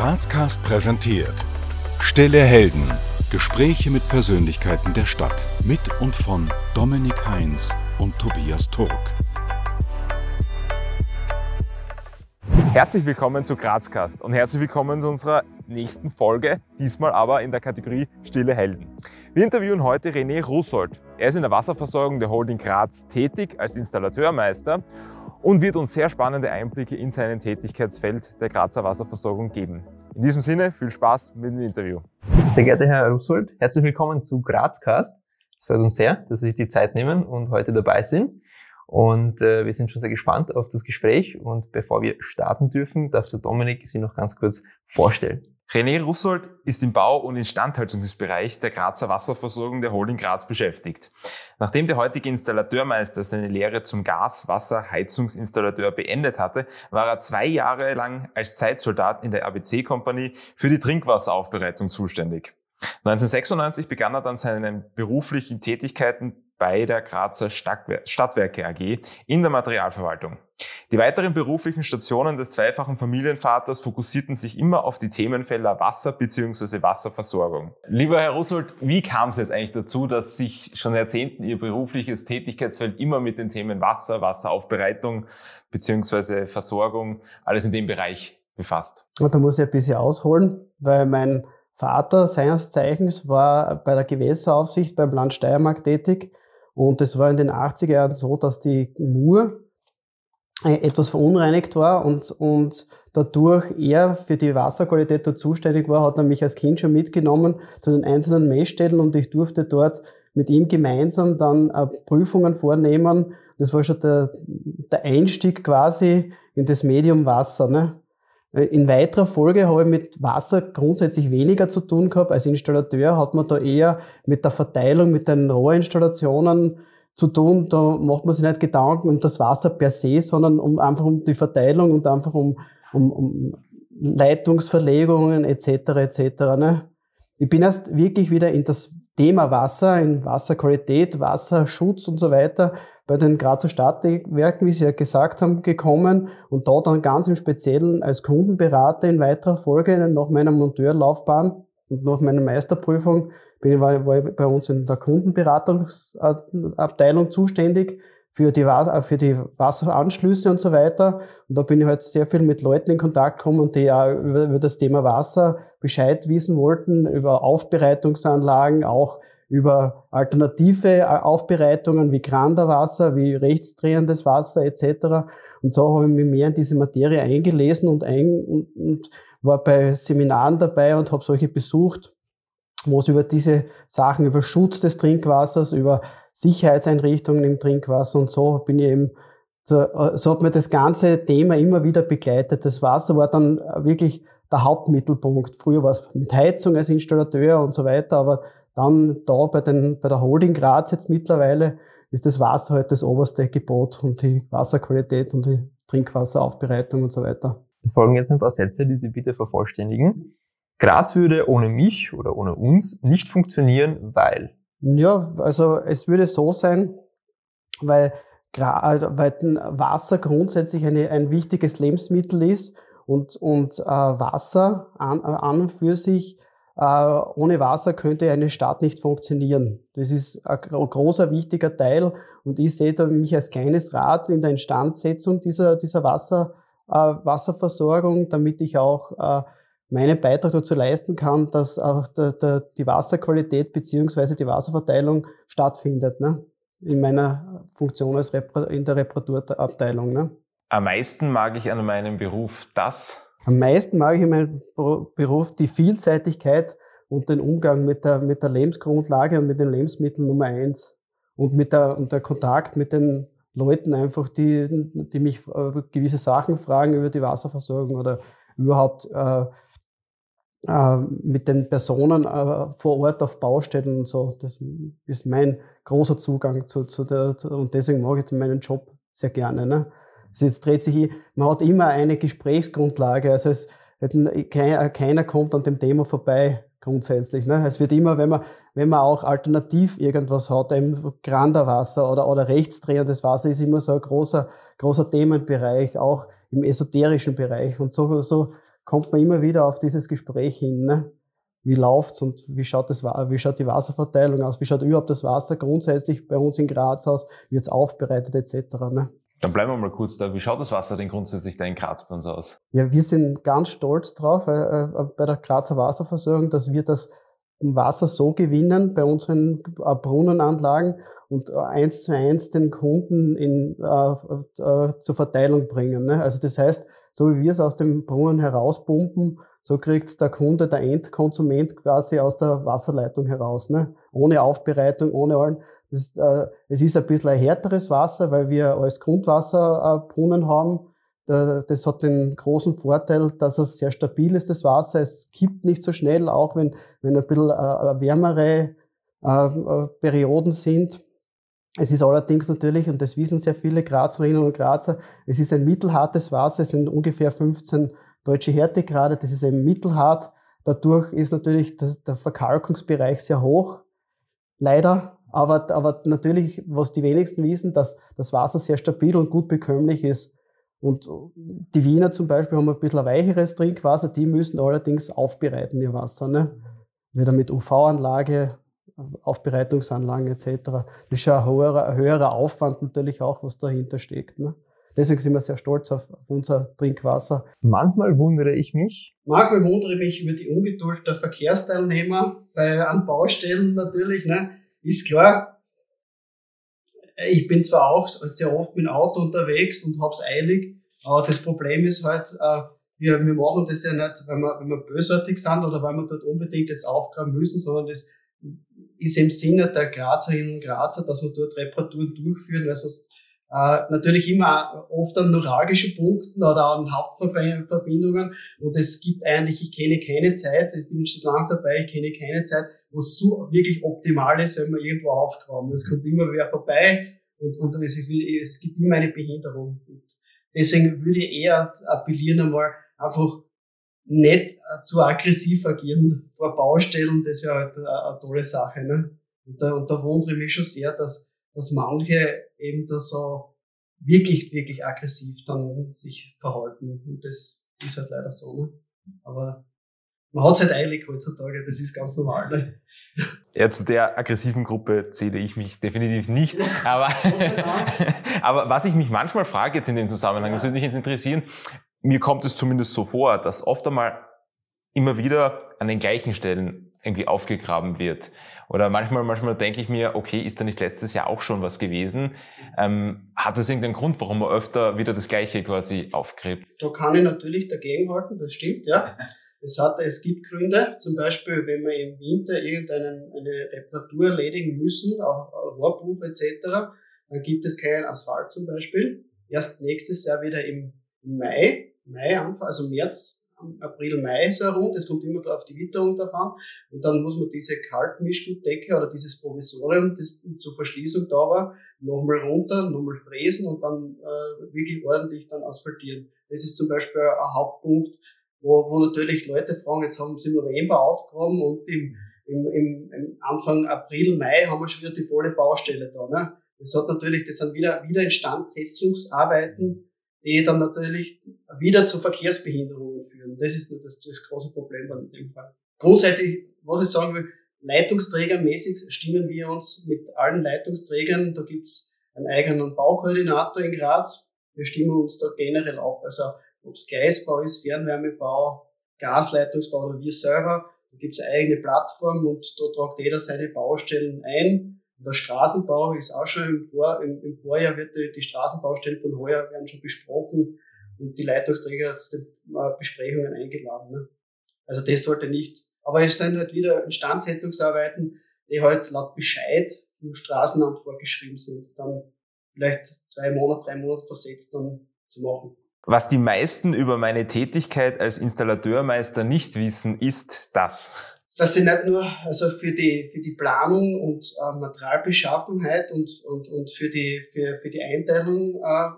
Grazcast präsentiert Stille Helden. Gespräche mit Persönlichkeiten der Stadt. Mit und von Dominik Heinz und Tobias Turk. Herzlich willkommen zu Grazcast und herzlich willkommen zu unserer nächsten Folge, diesmal aber in der Kategorie Stille Helden. Wir interviewen heute René Russold. Er ist in der Wasserversorgung der Holding Graz tätig als Installateurmeister und wird uns sehr spannende Einblicke in sein Tätigkeitsfeld der Grazer Wasserversorgung geben. In diesem Sinne, viel Spaß mit dem Interview. Sehr geehrter Herr Russold, herzlich willkommen zu Grazcast. Es freut uns sehr, dass Sie sich die Zeit nehmen und heute dabei sind. Und äh, wir sind schon sehr gespannt auf das Gespräch. Und bevor wir starten dürfen, darf der Dominik Sie noch ganz kurz vorstellen. René Russold ist im Bau- und Instandhaltungsbereich der Grazer Wasserversorgung der Holding Graz beschäftigt. Nachdem der heutige Installateurmeister seine Lehre zum Gas-, Wasser-, Heizungsinstallateur beendet hatte, war er zwei Jahre lang als Zeitsoldat in der ABC-Kompanie für die Trinkwasseraufbereitung zuständig. 1996 begann er dann seine beruflichen Tätigkeiten bei der Grazer Stadtwerke AG in der Materialverwaltung. Die weiteren beruflichen Stationen des zweifachen Familienvaters fokussierten sich immer auf die Themenfelder Wasser bzw. Wasserversorgung. Lieber Herr Russold, wie kam es jetzt eigentlich dazu, dass sich schon Jahrzehnten Ihr berufliches Tätigkeitsfeld immer mit den Themen Wasser, Wasseraufbereitung bzw. Versorgung, alles in dem Bereich befasst? Und da muss ich ein bisschen ausholen, weil mein Vater seines Zeichens war bei der Gewässeraufsicht beim Land Steiermark tätig und es war in den 80er Jahren so, dass die Mur etwas verunreinigt war und, und dadurch er für die Wasserqualität dort zuständig war, hat er mich als Kind schon mitgenommen zu den einzelnen Messstellen und ich durfte dort mit ihm gemeinsam dann äh, Prüfungen vornehmen. Das war schon der, der Einstieg quasi in das Medium Wasser. Ne? Äh, in weiterer Folge habe ich mit Wasser grundsätzlich weniger zu tun gehabt. Als Installateur hat man da eher mit der Verteilung, mit den Rohrinstallationen zu tun. Da macht man sich nicht Gedanken um das Wasser per se, sondern um einfach um die Verteilung und einfach um, um, um Leitungsverlegungen etc. etc. Ne? Ich bin erst wirklich wieder in das Thema Wasser, in Wasserqualität, Wasserschutz und so weiter bei den Grazer Stadtwerken, wie Sie ja gesagt haben, gekommen und da dann ganz im Speziellen als Kundenberater in weiterer Folge nach meiner Monteurlaufbahn und nach meiner Meisterprüfung bin ich, war, bei uns in der Kundenberatungsabteilung zuständig für die, für die Wasseranschlüsse und so weiter. Und da bin ich halt sehr viel mit Leuten in Kontakt gekommen die ja über, über das Thema Wasser Bescheid wissen wollten, über Aufbereitungsanlagen, auch über alternative äh, Aufbereitungen wie Granderwasser, wie rechtsdrehendes Wasser etc. Und so habe ich mich mehr in diese Materie eingelesen und, ein, und, und war bei Seminaren dabei und habe solche besucht, wo es über diese Sachen, über Schutz des Trinkwassers, über Sicherheitseinrichtungen im Trinkwasser und so bin ich eben, so, so hat mir das ganze Thema immer wieder begleitet. Das Wasser war dann wirklich der Hauptmittelpunkt. Früher war es mit Heizung als Installateur und so weiter, aber dann da bei, den, bei der Holding Graz jetzt mittlerweile ist das Wasser halt das oberste Gebot und die Wasserqualität und die Trinkwasseraufbereitung und so weiter. Es folgen jetzt ein paar Sätze, die Sie bitte vervollständigen. Graz würde ohne mich oder ohne uns nicht funktionieren, weil. Ja, also es würde so sein, weil, weil Wasser grundsätzlich eine, ein wichtiges Lebensmittel ist und, und äh, Wasser an, an und für sich äh, ohne Wasser könnte eine Stadt nicht funktionieren. Das ist ein großer, wichtiger Teil und ich sehe da mich als kleines Rad in der Instandsetzung dieser, dieser Wasser, äh, Wasserversorgung, damit ich auch äh, meinen Beitrag dazu leisten kann, dass auch der, der, die Wasserqualität beziehungsweise die Wasserverteilung stattfindet, ne? in meiner Funktion als Repar in der Reparaturabteilung. Ne? Am meisten mag ich an meinem Beruf das, am meisten mag ich in meinem Beruf die Vielseitigkeit und den Umgang mit der, mit der Lebensgrundlage und mit den Lebensmitteln Nummer eins. Und mit der, und der Kontakt mit den Leuten einfach, die, die mich äh, gewisse Sachen fragen über die Wasserversorgung oder überhaupt äh, äh, mit den Personen äh, vor Ort auf Baustellen und so. Das ist mein großer Zugang zu, zu der, und deswegen mag ich meinen Job sehr gerne. Ne? Also jetzt dreht sich, man hat immer eine Gesprächsgrundlage, also es, keiner kommt an dem Thema vorbei grundsätzlich. Ne? Es wird immer, wenn man, wenn man auch alternativ irgendwas hat, eben Granderwasser oder, oder rechtsdrehendes Wasser ist immer so ein großer, großer Themenbereich, auch im esoterischen Bereich. Und so, so kommt man immer wieder auf dieses Gespräch hin. Ne? Wie läuft's und wie schaut, das, wie schaut die Wasserverteilung aus? Wie schaut überhaupt das Wasser grundsätzlich bei uns in Graz aus? Wird's aufbereitet etc.? Ne? Dann bleiben wir mal kurz da. Wie schaut das Wasser denn grundsätzlich da in Graz bei uns aus? Ja, wir sind ganz stolz drauf äh, äh, bei der Grazer Wasserversorgung, dass wir das Wasser so gewinnen bei unseren äh, Brunnenanlagen und äh, eins zu eins den Kunden in, äh, äh, zur Verteilung bringen. Ne? Also das heißt, so wie wir es aus dem Brunnen herauspumpen, so kriegt der Kunde, der Endkonsument quasi aus der Wasserleitung heraus, ne? ohne Aufbereitung, ohne allen. Das, äh, es ist ein bisschen ein härteres Wasser, weil wir als Grundwasserbrunnen haben. Das hat den großen Vorteil, dass es sehr stabil ist, das Wasser. Es kippt nicht so schnell, auch wenn, wenn ein bisschen äh, wärmere äh, Perioden sind. Es ist allerdings natürlich, und das wissen sehr viele Grazerinnen und Grazer, es ist ein mittelhartes Wasser, es sind ungefähr 15 deutsche Härtegrade, das ist eben mittelhart. Dadurch ist natürlich der Verkalkungsbereich sehr hoch, leider. Aber, aber natürlich, was die wenigsten wissen, dass das Wasser sehr stabil und gut bekömmlich ist. Und die Wiener zum Beispiel haben ein bisschen ein weicheres Trinkwasser, die müssen allerdings aufbereiten, ihr Wasser. Ne? Wieder mit UV-Anlage, Aufbereitungsanlagen etc. Das ist schon ein höherer, ein höherer Aufwand natürlich auch, was dahinter steckt. Ne? Deswegen sind wir sehr stolz auf, auf, unser Trinkwasser. Manchmal wundere ich mich. Manchmal wundere ich mich über die Ungeduld der Verkehrsteilnehmer bei, an Baustellen natürlich. Ne? Ist klar, ich bin zwar auch sehr oft mit dem Auto unterwegs und hab's eilig, aber das Problem ist halt, äh, wir, wir machen das ja nicht, weil wir, wenn wir bösartig sind oder weil wir dort unbedingt jetzt aufgraben müssen, sondern das ist im Sinne der Grazerinnen und Grazer, dass wir dort Reparaturen durchführen, weil sonst äh, natürlich immer oft an neuralgischen Punkten oder an Hauptverbindungen und es gibt eigentlich, ich kenne keine Zeit, ich bin schon lange dabei, ich kenne keine Zeit, wo es so wirklich optimal ist, wenn man irgendwo aufgraben. Es kommt immer wer vorbei und, und es, ist, es gibt immer eine Behinderung. Und deswegen würde ich eher appellieren einmal, einfach nicht äh, zu aggressiv agieren vor Baustellen, das wäre halt eine, eine, tolle Sache. Ne? Und, da, und da wundere ich mich schon sehr, dass, dass manche eben da so wirklich, wirklich aggressiv dann sich verhalten. Und das ist halt leider so. Ne? Aber man hat es halt eilig heutzutage, das ist ganz normal. Ne? Ja, zu der aggressiven Gruppe zähle ich mich definitiv nicht. Aber, aber was ich mich manchmal frage jetzt in dem Zusammenhang, das würde mich jetzt interessieren, mir kommt es zumindest so vor, dass oft einmal immer wieder an den gleichen Stellen irgendwie aufgegraben wird. Oder manchmal, manchmal denke ich mir, okay, ist da nicht letztes Jahr auch schon was gewesen? Ähm, hat das irgendeinen Grund, warum man öfter wieder das Gleiche quasi aufgräbt? Da kann ich natürlich dagegenhalten, das stimmt, ja. Es, hat, es gibt Gründe, zum Beispiel, wenn wir im Winter irgendeine eine Reparatur erledigen müssen, auch Rohrbruch etc., dann gibt es keinen Asphalt zum Beispiel. Erst nächstes Jahr wieder im Mai Mai Anfang, also März, April, Mai so herum, das kommt immer auf die Witterung davon. Und dann muss man diese Kaltmischgutdecke oder dieses Provisorium, das zur Verschließung da war, nochmal runter, nochmal fräsen und dann äh, wirklich ordentlich dann asphaltieren. Das ist zum Beispiel ein Hauptpunkt, wo, wo natürlich Leute fragen, jetzt haben sie im November aufgehoben und im, im, im, im Anfang April, Mai haben wir schon wieder die volle Baustelle da. Ne? Das hat natürlich, das sind wieder, wieder Instandsetzungsarbeiten, die dann natürlich wieder zu Verkehrsbehinderungen führen. Das ist das, das große Problem in dem Fall. Grundsätzlich, was ich sagen will, leitungsträgermäßig stimmen wir uns mit allen Leitungsträgern. Da gibt's einen eigenen Baukoordinator in Graz. Wir stimmen uns da generell ab. Also ob es Gleisbau ist, Fernwärmebau, Gasleitungsbau oder wir selber. Da gibt's eine eigene Plattform und da tragt jeder seine Baustellen ein. Der Straßenbau ist auch schon im, Vor, im, im Vorjahr wird die, die, Straßenbaustellen von heuer werden schon besprochen und die Leitungsträger zu den äh, Besprechungen eingeladen. Ne? Also das sollte nicht. Aber es sind halt wieder Instandsetzungsarbeiten, die halt laut Bescheid vom Straßenamt vorgeschrieben sind, dann vielleicht zwei Monate, drei Monate versetzt dann zu machen. Was die meisten über meine Tätigkeit als Installateurmeister nicht wissen, ist das dass sie nicht nur also für die für die Planung und äh, Materialbeschaffenheit und und und für die für für die Einteilung äh,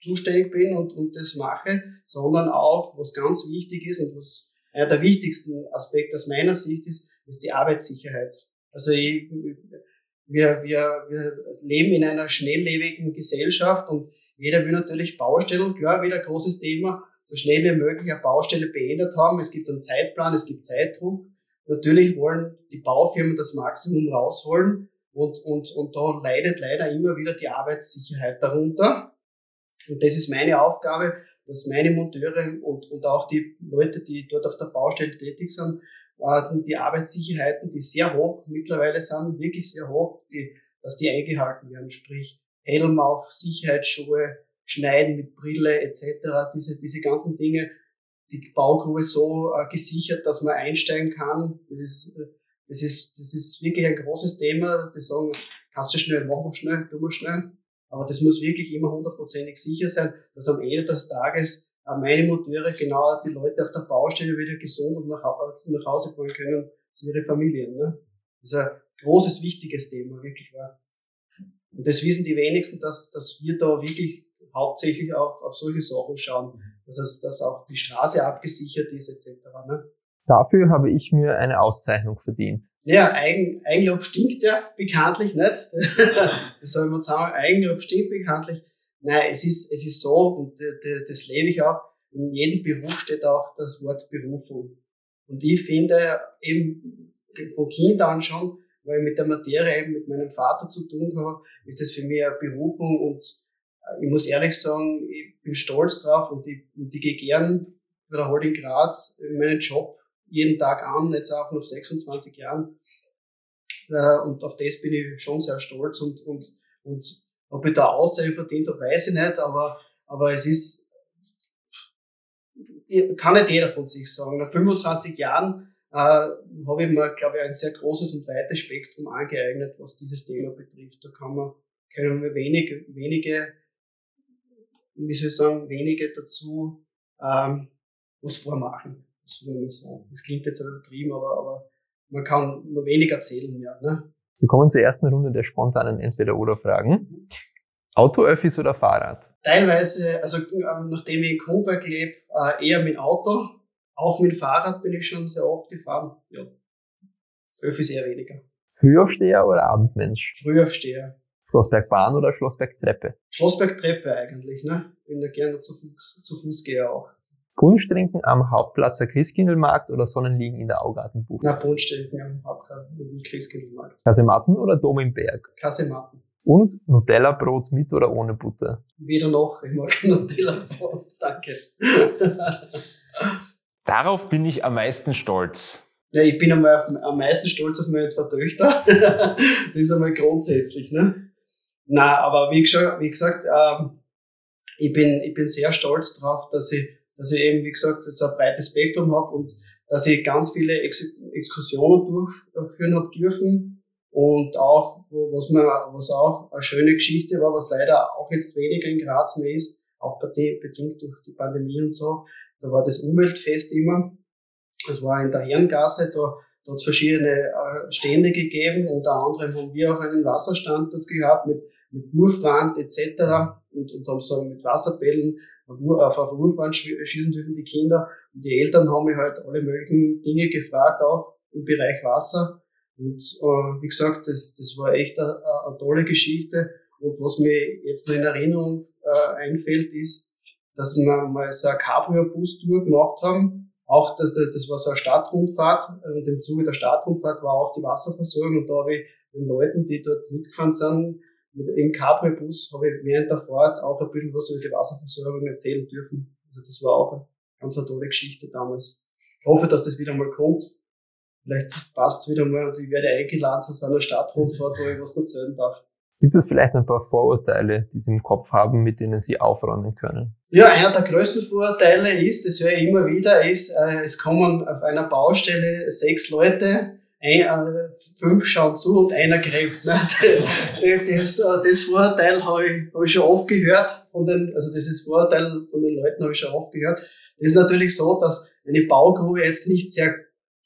zuständig bin und und das mache, sondern auch was ganz wichtig ist und was einer der wichtigsten Aspekte aus meiner Sicht ist, ist die Arbeitssicherheit. Also ich, wir, wir, wir leben in einer schnelllebigen Gesellschaft und jeder will natürlich Baustellen, klar, wieder großes Thema, so schnell wie möglich eine Baustelle beendet haben. Es gibt einen Zeitplan, es gibt Zeitdruck. Natürlich wollen die Baufirmen das Maximum rausholen und, und, und da leidet leider immer wieder die Arbeitssicherheit darunter. Und das ist meine Aufgabe, dass meine Monteure und, und auch die Leute, die dort auf der Baustelle tätig sind, äh, die Arbeitssicherheiten, die sehr hoch mittlerweile sind, wirklich sehr hoch, die, dass die eingehalten werden. Sprich, Helm auf, Sicherheitsschuhe, Schneiden mit Brille etc. Diese, diese ganzen Dinge, die Baugrube so äh, gesichert, dass man einsteigen kann. Das ist, äh, das ist, das ist wirklich ein großes Thema. Die sagen, kannst du schnell, mach mal schnell, tu mal schnell. Aber das muss wirklich immer hundertprozentig sicher sein, dass am Ende des Tages äh, meine Monteure genau die Leute auf der Baustelle wieder gesund und nach, nach Hause fahren können zu ihren Familien. Ne? Das ist ein großes, wichtiges Thema, wirklich wahr. Und das wissen die wenigsten, dass, dass wir da wirklich hauptsächlich auch auf solche Sachen schauen. Das heißt, dass auch die Straße abgesichert ist, etc. Ne? Dafür habe ich mir eine Auszeichnung verdient. Ja, Eigen, Eigenlob stinkt ja bekanntlich nicht. das soll man sagen, Eigenlob stinkt bekanntlich. Nein, es ist, es ist so, und das lebe ich auch, in jedem Beruf steht auch das Wort Berufung. Und ich finde eben von Kind an schon, weil ich mit der Materie eben mit meinem Vater zu tun habe, ist das für mich eine Berufung und ich muss ehrlich sagen, ich bin stolz drauf und ich, und ich gehe gern bei der Holding Graz in meinen Job jeden Tag an, jetzt auch noch 26 Jahren. Äh, und auf das bin ich schon sehr stolz und, und, und ob ich da Auszeichnung verdient habe, weiß ich nicht, aber, aber es ist, kann nicht jeder von sich sagen. Nach 25 Jahren äh, habe ich mir, glaube ich, ein sehr großes und weites Spektrum angeeignet, was dieses Thema betrifft. Da kann man, können wir wenig, wenige, wie soll ich sagen, wenige dazu ähm, was vormachen. Das, sagen. das klingt jetzt übertrieben, aber, aber man kann nur wenig erzählen mehr. Ne? Wir kommen zur ersten Runde der spontanen Entweder-Oder-Fragen. Auto, Öffis oder Fahrrad? Teilweise, also ähm, nachdem ich in Kronberg lebe, äh, eher mit Auto. Auch mit Fahrrad bin ich schon sehr oft gefahren. Ja. Öffis eher weniger. Frühaufsteher oder Abendmensch? Frühaufsteher. Schlossbergbahn oder Schlossbergtreppe? Schlossbergtreppe eigentlich, ne? Bin da gerne zu Fuß, zu Fuß gehe auch. Punsch trinken am Hauptplatz der Christkindlmarkt oder Sonnenliegen in der Augartenbucht? Na, Punsch trinken am Hauptplatz im Christkindlmarkt. Kasematten oder Dom im Berg? Kasematten. Und Nutella-Brot mit oder ohne Butter? Weder noch, ich mag Nutella-Brot, danke. Darauf bin ich am meisten stolz. Ja, ich bin am meisten stolz auf meine zwei Töchter. das ist einmal grundsätzlich, ne? Na, aber wie, wie gesagt, ähm, ich bin, ich bin sehr stolz drauf, dass ich dass ich eben, wie gesagt, so ein breites Spektrum habe und dass ich ganz viele Ex Exkursionen durchführen habe dürfen und auch, was mir, was auch eine schöne Geschichte war, was leider auch jetzt weniger in Graz mehr ist, auch bedingt durch die Pandemie und so, da war das Umweltfest immer. Das war in der Herrengasse, da, da hat es verschiedene äh, Stände gegeben, unter anderem haben wir auch einen Wasserstand dort gehabt mit, mit Wurfwand etc. Und, und haben so mit Wasserbällen auf, auf Wurfwand schießen dürfen die Kinder. Und die Eltern haben mich halt alle möglichen Dinge gefragt, auch im Bereich Wasser. Und äh, wie gesagt, das, das war echt eine, eine tolle Geschichte. Und was mir jetzt noch in Erinnerung äh, einfällt, ist, dass wir mal so eine Cabrio-Bus-Tour gemacht haben. Auch das, das, das war so eine Stadtrundfahrt. Und im Zuge der Stadtrundfahrt war auch die Wasserversorgung. Und da habe ich den Leuten, die dort mitgefahren sind, im Cabrio-Bus habe ich während der Fahrt auch ein bisschen was über die Wasserversorgung erzählen dürfen. Also das war auch eine ganz eine tolle Geschichte damals. Ich hoffe, dass das wieder mal kommt. Vielleicht passt es wieder mal und ich werde eingeladen zu so einer Stadtrundfahrt, wo ich was erzählen darf. Gibt es vielleicht ein paar Vorurteile, die Sie im Kopf haben, mit denen Sie aufräumen können? Ja, einer der größten Vorurteile ist, das höre ich immer wieder, ist, äh, es kommen auf einer Baustelle sechs Leute ein, äh, fünf schauen zu und einer gräbt. Ne? Das, das, äh, das Vorurteil habe ich, hab ich schon oft gehört von den, also dieses Vorurteil von den Leuten habe ich schon oft gehört. Das ist natürlich so, dass eine Baugrube jetzt nicht sehr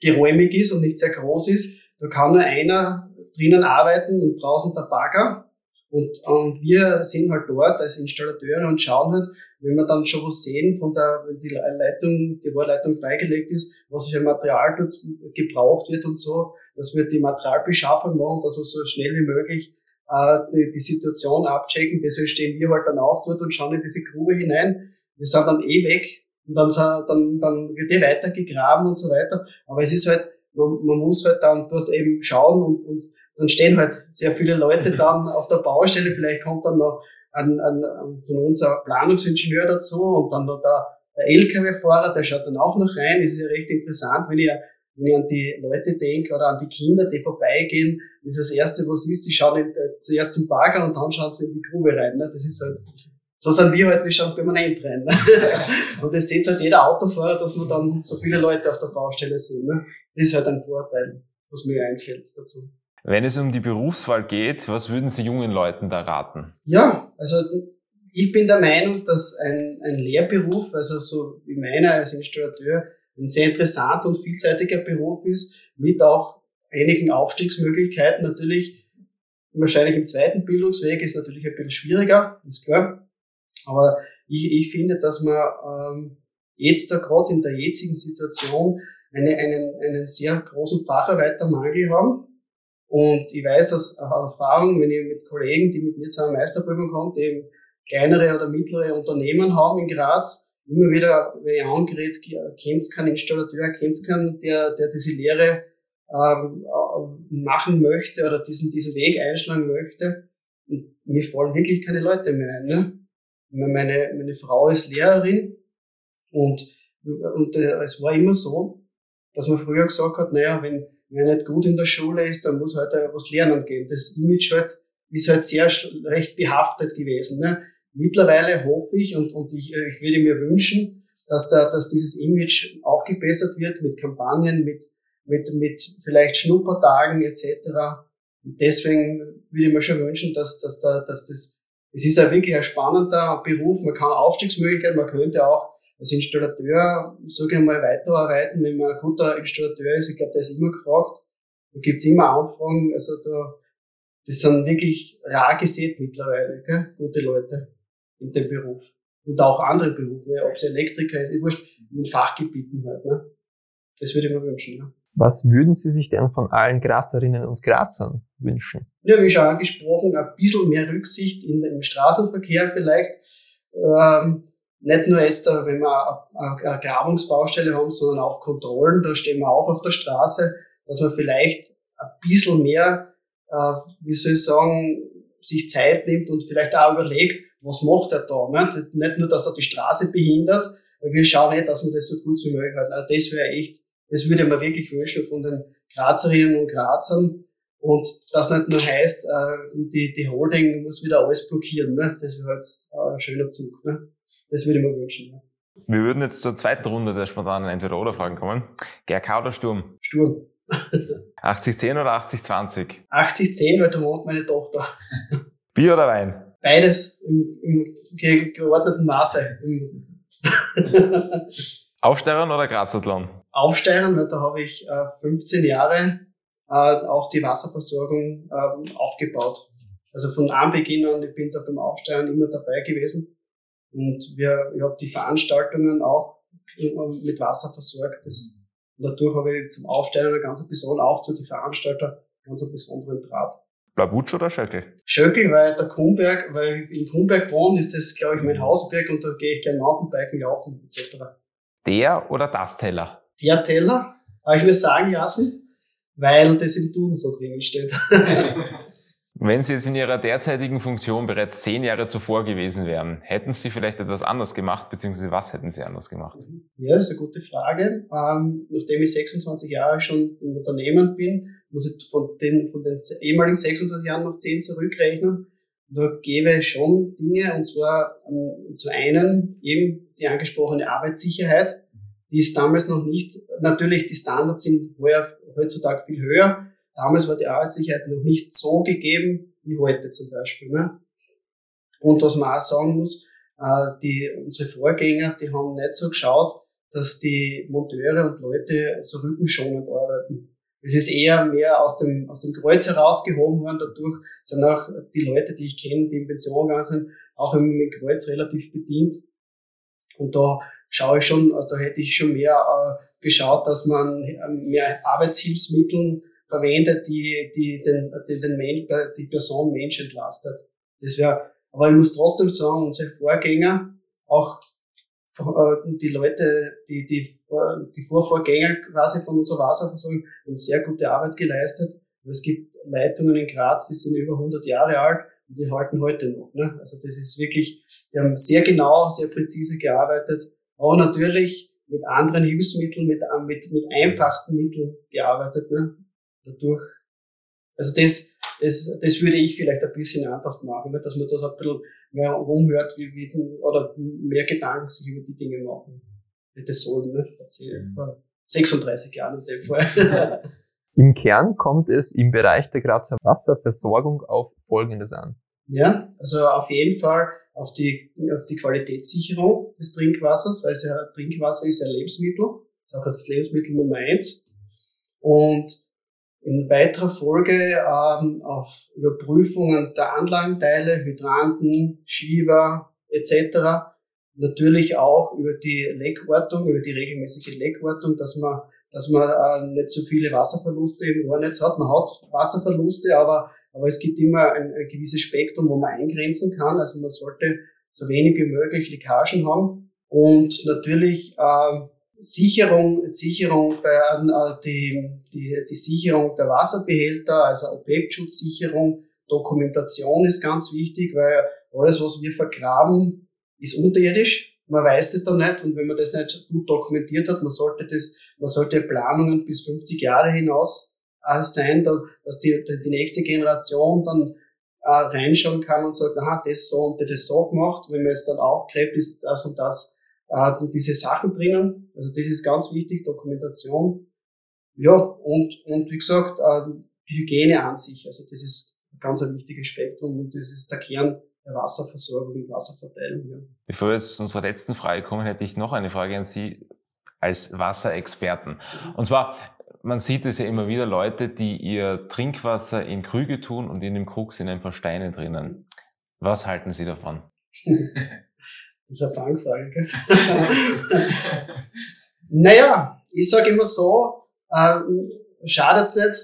geräumig ist und nicht sehr groß ist. Da kann nur einer drinnen arbeiten und draußen der Bagger. Und, und wir sind halt dort als Installateure und schauen halt, wenn wir dann schon was sehen von der, wenn die Leitung, die Rohrleitung freigelegt ist, was für Material dort gebraucht wird und so, dass wir die Materialbeschaffung machen, dass wir so schnell wie möglich äh, die, die Situation abchecken. Deswegen stehen wir halt dann auch dort und schauen in diese Grube hinein. Wir sind dann eh weg und dann, dann, dann wird die weiter gegraben und so weiter. Aber es ist halt, man, man muss halt dann dort eben schauen und, und dann stehen halt sehr viele Leute dann auf der Baustelle. Vielleicht kommt dann noch ein, ein, ein von uns ein Planungsingenieur dazu und dann noch der, der LKW-Fahrer, der schaut dann auch noch rein. Das ist ja recht interessant, wenn ich, wenn ich an die Leute denke oder an die Kinder, die vorbeigehen. Das ist das Erste, was ist, sie schauen in, äh, zuerst zum Bagger und dann schauen sie in die Grube rein. Ne? Das ist halt, so sind wir halt, wir schauen permanent rein. Ne? und das sieht halt jeder Autofahrer, dass man dann so viele Leute auf der Baustelle sehen. Ne? Das ist halt ein Vorteil, was mir einfällt dazu. Wenn es um die Berufswahl geht, was würden Sie jungen Leuten da raten? Ja, also ich bin der Meinung, dass ein, ein Lehrberuf, also so wie meiner als Installateur, ein sehr interessanter und vielseitiger Beruf ist, mit auch einigen Aufstiegsmöglichkeiten. Natürlich, wahrscheinlich im zweiten Bildungsweg ist natürlich ein bisschen schwieriger, ist klar. Aber ich, ich finde, dass wir ähm, jetzt da gerade in der jetzigen Situation eine, einen, einen sehr großen Facharbeitermangel haben und ich weiß aus Erfahrung, wenn ich mit Kollegen, die mit mir zu einer Meisterprüfung kommen, die eben kleinere oder mittlere Unternehmen haben in Graz, immer wieder, wenn ich angerät, kennst keinen Installateur, kennst keinen, der, der diese Lehre ähm, machen möchte oder diesen, diesen Weg einschlagen möchte. Und mir fallen wirklich keine Leute mehr ein. Ne? Meine, meine Frau ist Lehrerin und, und äh, es war immer so, dass man früher gesagt hat, naja, wenn wenn er nicht gut in der Schule ist, dann muss halt was lernen gehen. Das Image halt ist halt sehr recht behaftet gewesen. Ne? Mittlerweile hoffe ich und, und ich, äh, ich würde mir wünschen, dass, da, dass dieses Image aufgebessert wird mit Kampagnen, mit, mit, mit vielleicht Schnuppertagen etc. Und deswegen würde ich mir schon wünschen, dass, dass, da, dass das, es ist ja wirklich ein spannender Beruf, man kann Aufstiegsmöglichkeiten, man könnte auch als Installateur, sage ich mal, weiterarbeiten, wenn man ein guter Installateur ist. Ich glaube, der ist immer gefragt. Da gibt's immer Anfragen. Also da, das sind wirklich rar gesät mittlerweile, gell? gute Leute in dem Beruf. Und auch andere Berufe, ob es Elektriker ist, ich wurscht, in Fachgebieten halt. Ne? Das würde ich mir wünschen. Ja. Was würden Sie sich denn von allen Grazerinnen und Grazern wünschen? Ja, wie schon angesprochen, ein bisschen mehr Rücksicht in, im Straßenverkehr vielleicht. Ähm, nicht nur jetzt, wenn wir eine Grabungsbaustelle haben, sondern auch Kontrollen, da stehen wir auch auf der Straße, dass man vielleicht ein bisschen mehr, äh, wie soll ich sagen, sich Zeit nimmt und vielleicht auch überlegt, was macht er da? Ne? Nicht nur, dass er die Straße behindert, weil wir schauen nicht, dass wir das so gut wie möglich halten. Also das wäre echt, das würde man wirklich wünschen von den Grazerinnen und Grazern. Und das nicht nur heißt, äh, die, die Holding muss wieder alles blockieren. Ne? Das wäre halt ein schöner Zug. Ne? Das würde ich mir wünschen. Ja. Wir würden jetzt zur zweiten Runde der spontanen Entweder-Oder-Fragen kommen. GRK oder Sturm? Sturm. 80-10 oder 80-20? 80-10, weil da wohnt meine Tochter. Bier oder Wein? Beides im, im geordneten Maße. Aufsteigern oder Grazathlon? Aufsteigern, weil da habe ich äh, 15 Jahre äh, auch die Wasserversorgung äh, aufgebaut. Also von Anbeginn an, ich bin da beim Aufsteigern immer dabei gewesen. Und wir, ich habe die Veranstaltungen auch mit Wasser versorgt. Das, und dadurch habe ich zum Aufsteigen eine ganz besondere, auch zu den Veranstaltern, ganz einen besonderen Draht. Blabutsch oder Schöckel? Schöckel, weil der Kronberg, weil ich in Kronberg wohne, ist das, glaube ich, mein Hausberg und da gehe ich gerne Mountainbiken laufen etc. Der oder das Teller? Der Teller, habe ich mir sagen lassen, weil das im Tun so drinnen steht. Wenn Sie jetzt in Ihrer derzeitigen Funktion bereits zehn Jahre zuvor gewesen wären, hätten Sie vielleicht etwas anders gemacht, beziehungsweise was hätten Sie anders gemacht? Ja, das ist eine gute Frage. Ähm, nachdem ich 26 Jahre schon im Unternehmen bin, muss ich von den, von den ehemaligen 26 Jahren noch 10 zurückrechnen. Da gäbe es schon Dinge, und zwar ähm, zu einen eben die angesprochene Arbeitssicherheit, die ist damals noch nicht, natürlich die Standards sind heutzutage viel höher, Damals war die Arbeitssicherheit noch nicht so gegeben wie heute zum Beispiel. Ne? Und was man auch sagen muss, äh, die, unsere Vorgänger, die haben nicht so geschaut, dass die Monteure und Leute so rückenschonend arbeiten. Es ist eher mehr aus dem, aus dem Kreuz herausgehoben worden. Dadurch sind auch die Leute, die ich kenne, die in Pension gegangen sind, auch im Kreuz relativ bedient. Und da schaue ich schon, da hätte ich schon mehr äh, geschaut, dass man mehr Arbeitshilfsmittel verwendet, die, die den, die, den Mensch, die Person Mensch entlastet. Das wäre, aber ich muss trotzdem sagen, unsere Vorgänger, auch äh, die Leute, die, die, die Vorvorgänger quasi von unserer Wasserversorgung haben sehr gute Arbeit geleistet. Es gibt Leitungen in Graz, die sind über 100 Jahre alt und die halten heute noch. Ne? Also das ist wirklich, die haben sehr genau, sehr präzise gearbeitet, aber natürlich mit anderen Hilfsmitteln, mit, mit, mit einfachsten Mitteln gearbeitet. Ne? Dadurch, also das, das, das würde ich vielleicht ein bisschen anders machen, dass man das ein bisschen mehr rumhört, wie, wie, oder mehr Gedanken sich über die Dinge machen. Das sollen, ne? Vor 36 Jahren in dem Fall. Im Kern kommt es im Bereich der Grazer Wasserversorgung auf Folgendes an. Ja, also auf jeden Fall auf die, auf die Qualitätssicherung des Trinkwassers, weil ja, Trinkwasser ist ein Lebensmittel, auch das Lebensmittel Nummer eins. Und in weiterer Folge ähm, auf Überprüfungen der Anlagenteile, Hydranten, Schieber etc. Natürlich auch über die Leckortung, über die regelmäßige Leckortung, dass man, dass man äh, nicht so viele Wasserverluste im Rohrnetz hat. Man hat Wasserverluste, aber, aber es gibt immer ein, ein gewisses Spektrum, wo man eingrenzen kann. Also man sollte so wenig wie möglich Leckagen haben. Und natürlich äh, Sicherung, Sicherung bei, äh, die, die, die Sicherung der Wasserbehälter, also Objektschutzsicherung, Dokumentation ist ganz wichtig, weil alles, was wir vergraben, ist unterirdisch. Man weiß das dann nicht und wenn man das nicht gut dokumentiert hat, man sollte das, man sollte Planungen bis 50 Jahre hinaus äh, sein, dass die, die nächste Generation dann äh, reinschauen kann und sagt, aha, das so und das so gemacht. Wenn man jetzt dann aufgräbt, ist das und das äh, diese Sachen drinnen. Also das ist ganz wichtig, Dokumentation. Ja, und, und wie gesagt, äh, die Hygiene an sich, also das ist ein ganz ein wichtiges Spektrum und das ist der Kern der Wasserversorgung und Wasserverteilung. Ja. Bevor wir jetzt zu unserer letzten Frage kommen, hätte ich noch eine Frage an Sie als Wasserexperten. Und zwar, man sieht es ja immer wieder Leute, die ihr Trinkwasser in Krüge tun und in dem Krug sind ein paar Steine drinnen. Was halten Sie davon? Das ist eine Fangfrage, gell? naja, ich sage immer so, ähm, schadet's nicht,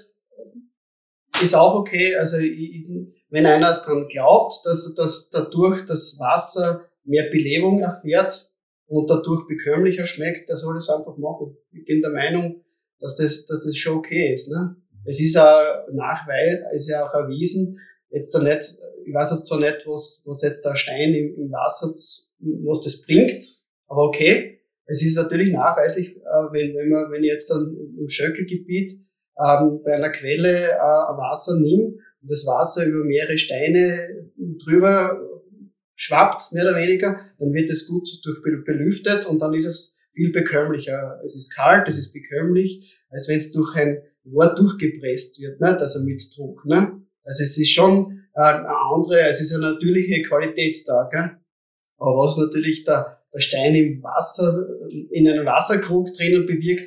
ist auch okay. Also ich, wenn einer dran glaubt, dass, dass dadurch das Wasser mehr Belebung erfährt und dadurch bekömmlicher schmeckt, der soll das einfach machen. Ich bin der Meinung, dass das, dass das schon okay ist. Ne? Es ist auch Nachweis, ist ja auch erwiesen, jetzt da nicht, ich weiß jetzt zwar nicht, was, was jetzt der Stein im, im Wasser was das bringt. Aber okay, es ist natürlich nachweislich, äh, wenn, wenn man, wenn ich jetzt dann im Schöckelgebiet ähm, bei einer Quelle äh, Wasser nimmt und das Wasser über mehrere Steine drüber schwappt, mehr oder weniger, dann wird es gut durch belüftet und dann ist es viel bekömmlicher. Es ist kalt, es ist bekömmlich, als wenn es durch ein Rohr durchgepresst wird, ne? also mit Druck. Ne? Also es ist schon äh, eine andere, es ist eine natürliche Qualität da. Gell? Aber was natürlich der, der Stein im Wasser, in einem Wasserkrug drinnen bewirkt,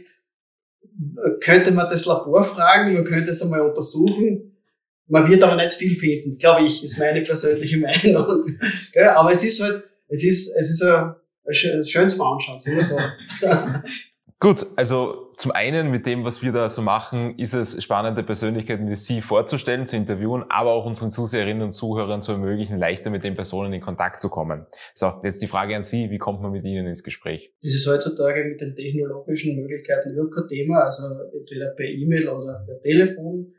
könnte man das Labor fragen, man könnte es einmal untersuchen. Man wird aber nicht viel finden, glaube ich, ist meine persönliche Meinung. aber es ist halt, es ist, es ist ein, ein schönes anschauen, so. Gut, also zum einen mit dem, was wir da so machen, ist es spannende Persönlichkeiten wie Sie vorzustellen, zu interviewen, aber auch unseren Zuseherinnen und Zuhörern zu ermöglichen, leichter mit den Personen in Kontakt zu kommen. So, jetzt die Frage an Sie, wie kommt man mit Ihnen ins Gespräch? Das ist heutzutage mit den technologischen Möglichkeiten überhaupt kein Thema, also entweder per E-Mail oder per Telefon.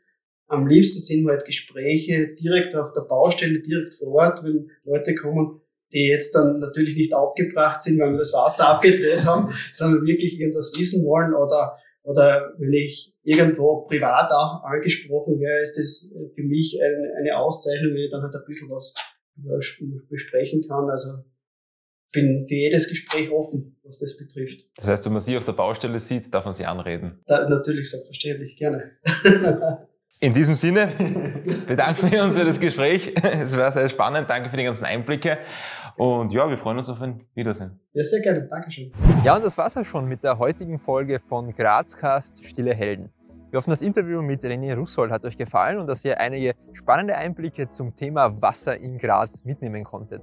Am liebsten sind halt Gespräche direkt auf der Baustelle, direkt vor Ort, wenn Leute kommen, die jetzt dann natürlich nicht aufgebracht sind, weil wir das Wasser abgedreht haben, sondern wirklich irgendwas wissen wollen oder, oder wenn ich irgendwo privat auch angesprochen wäre, ist das für mich eine, eine Auszeichnung, wenn ich dann halt ein bisschen was besprechen kann. Also bin für jedes Gespräch offen, was das betrifft. Das heißt, wenn man Sie auf der Baustelle sieht, darf man Sie anreden? Da, natürlich, selbstverständlich, gerne. In diesem Sinne bedanken wir uns für das Gespräch. Es war sehr spannend. Danke für die ganzen Einblicke. Und ja, wir freuen uns auf ein Wiedersehen. Ja, sehr gerne. Dankeschön. Ja, und das war's auch schon mit der heutigen Folge von Grazcast Stille Helden. Wir hoffen, das Interview mit René Russold hat euch gefallen und dass ihr einige spannende Einblicke zum Thema Wasser in Graz mitnehmen konntet.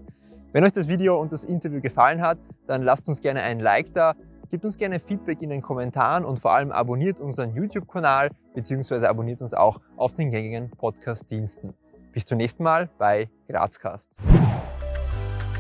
Wenn euch das Video und das Interview gefallen hat, dann lasst uns gerne ein Like da, gebt uns gerne Feedback in den Kommentaren und vor allem abonniert unseren YouTube-Kanal bzw. abonniert uns auch auf den gängigen Podcast-Diensten. Bis zum nächsten Mal bei Grazcast.